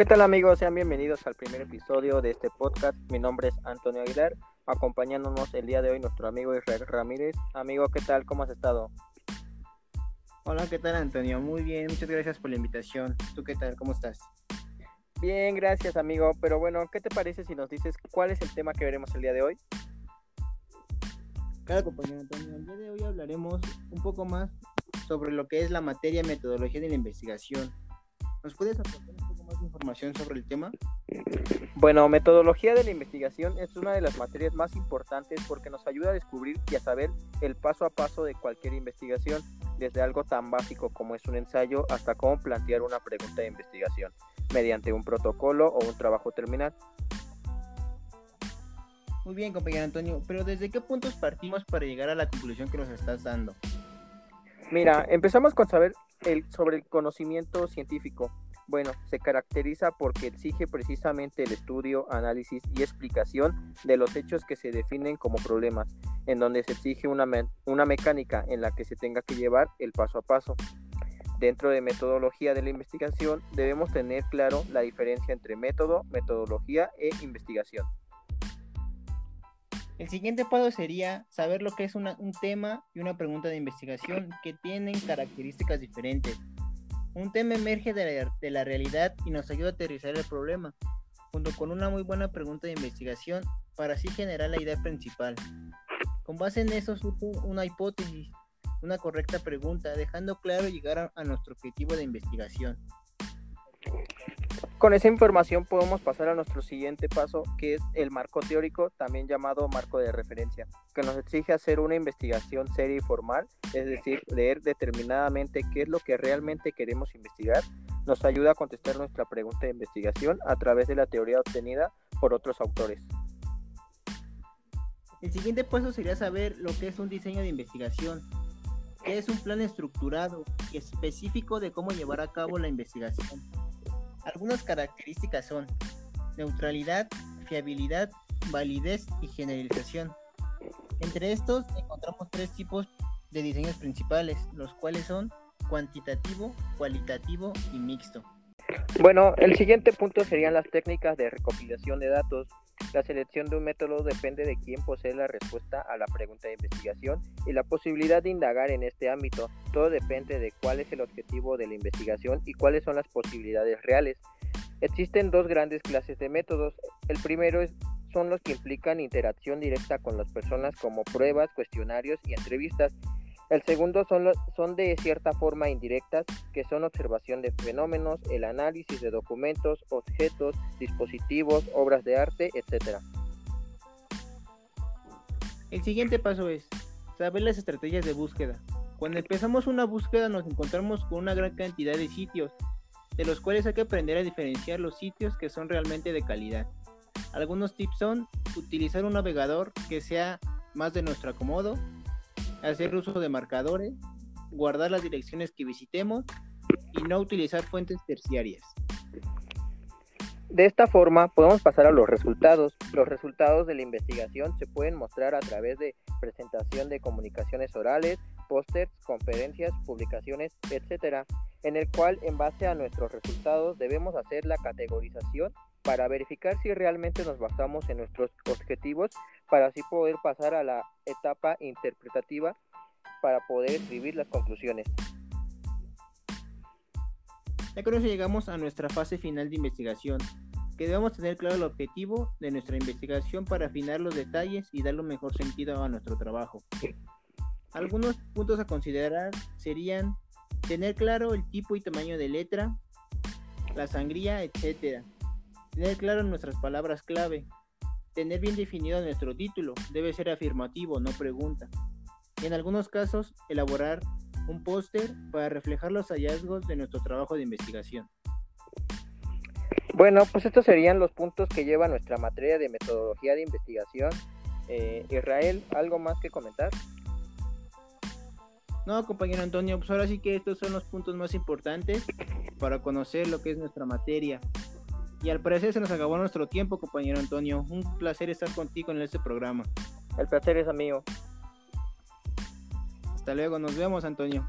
¿qué tal amigos? Sean bienvenidos al primer episodio de este podcast. Mi nombre es Antonio Aguilar, acompañándonos el día de hoy nuestro amigo Israel Ramírez. Amigo, ¿qué tal? ¿Cómo has estado? Hola, ¿qué tal Antonio? Muy bien, muchas gracias por la invitación. ¿Tú qué tal? ¿Cómo estás? Bien, gracias amigo. Pero bueno, ¿qué te parece si nos dices cuál es el tema que veremos el día de hoy? Claro, compañero Antonio, el día de hoy hablaremos un poco más sobre lo que es la materia metodología de la investigación. ¿Nos puedes aportar más información sobre el tema? Bueno, metodología de la investigación es una de las materias más importantes porque nos ayuda a descubrir y a saber el paso a paso de cualquier investigación, desde algo tan básico como es un ensayo hasta cómo plantear una pregunta de investigación, mediante un protocolo o un trabajo terminal. Muy bien, compañero Antonio, pero ¿desde qué puntos partimos para llegar a la conclusión que nos estás dando? Mira, empezamos con saber el, sobre el conocimiento científico. Bueno, se caracteriza porque exige precisamente el estudio, análisis y explicación de los hechos que se definen como problemas, en donde se exige una, una mecánica en la que se tenga que llevar el paso a paso. Dentro de metodología de la investigación debemos tener claro la diferencia entre método, metodología e investigación. El siguiente paso sería saber lo que es un tema y una pregunta de investigación que tienen características diferentes. Un tema emerge de la, realidad y nos ayuda a aterrizar el problema, junto con una muy buena pregunta de investigación para así generar la idea principal. Con base en eso surge una hipótesis, una correcta pregunta, dejando claro llegar a nuestro objetivo de investigación. Con esa información podemos pasar a nuestro siguiente paso, que es el marco teórico, también llamado marco de referencia, que nos exige hacer una investigación seria y formal, es decir, leer determinadamente qué es lo que realmente queremos investigar, nos ayuda a contestar nuestra pregunta de investigación a través de la teoría obtenida por otros autores. El siguiente paso sería saber lo que es un diseño de investigación, que es un plan estructurado y específico de cómo llevar a cabo la investigación. Algunas características son neutralidad, fiabilidad, validez y generalización. Entre estos encontramos tres tipos de diseños principales, los cuales son cuantitativo, cualitativo y mixto. Bueno, el siguiente punto serían las técnicas de recopilación de datos. La selección de un método depende de quién posee la respuesta a la pregunta de investigación y la posibilidad de indagar en este ámbito. Todo depende de cuál es el objetivo de la investigación y cuáles son las posibilidades reales. Existen dos grandes clases de métodos. El primero es, son los que implican interacción directa con las personas como pruebas, cuestionarios y entrevistas el segundo son, son de cierta forma indirectas, que son observación de fenómenos, el análisis de documentos, objetos, dispositivos, obras de arte, etc. El siguiente paso es saber las estrategias de búsqueda. Cuando empezamos una búsqueda nos encontramos con una gran cantidad de sitios, de los cuales hay que aprender a diferenciar los sitios que son realmente de calidad. Algunos tips son utilizar un navegador que sea más de nuestro acomodo, hacer uso de marcadores, guardar las direcciones que visitemos y no utilizar fuentes terciarias. De esta forma podemos pasar a los resultados. Los resultados de la investigación se pueden mostrar a través de presentación de comunicaciones orales, pósters, conferencias, publicaciones, etc., en el cual en base a nuestros resultados debemos hacer la categorización para verificar si realmente nos basamos en nuestros objetivos para así poder pasar a la etapa interpretativa para poder escribir las conclusiones. Ya con eso llegamos a nuestra fase final de investigación, que debemos tener claro el objetivo de nuestra investigación para afinar los detalles y darle un mejor sentido a nuestro trabajo. Algunos puntos a considerar serían tener claro el tipo y tamaño de letra, la sangría, etc. Tener claro nuestras palabras clave. Tener bien definido nuestro título. Debe ser afirmativo, no pregunta. Y en algunos casos, elaborar un póster para reflejar los hallazgos de nuestro trabajo de investigación. Bueno, pues estos serían los puntos que lleva nuestra materia de metodología de investigación. Eh, Israel, ¿algo más que comentar? No, compañero Antonio, pues ahora sí que estos son los puntos más importantes para conocer lo que es nuestra materia. Y al parecer se nos acabó nuestro tiempo, compañero Antonio. Un placer estar contigo en este programa. El placer es mío. Hasta luego, nos vemos, Antonio.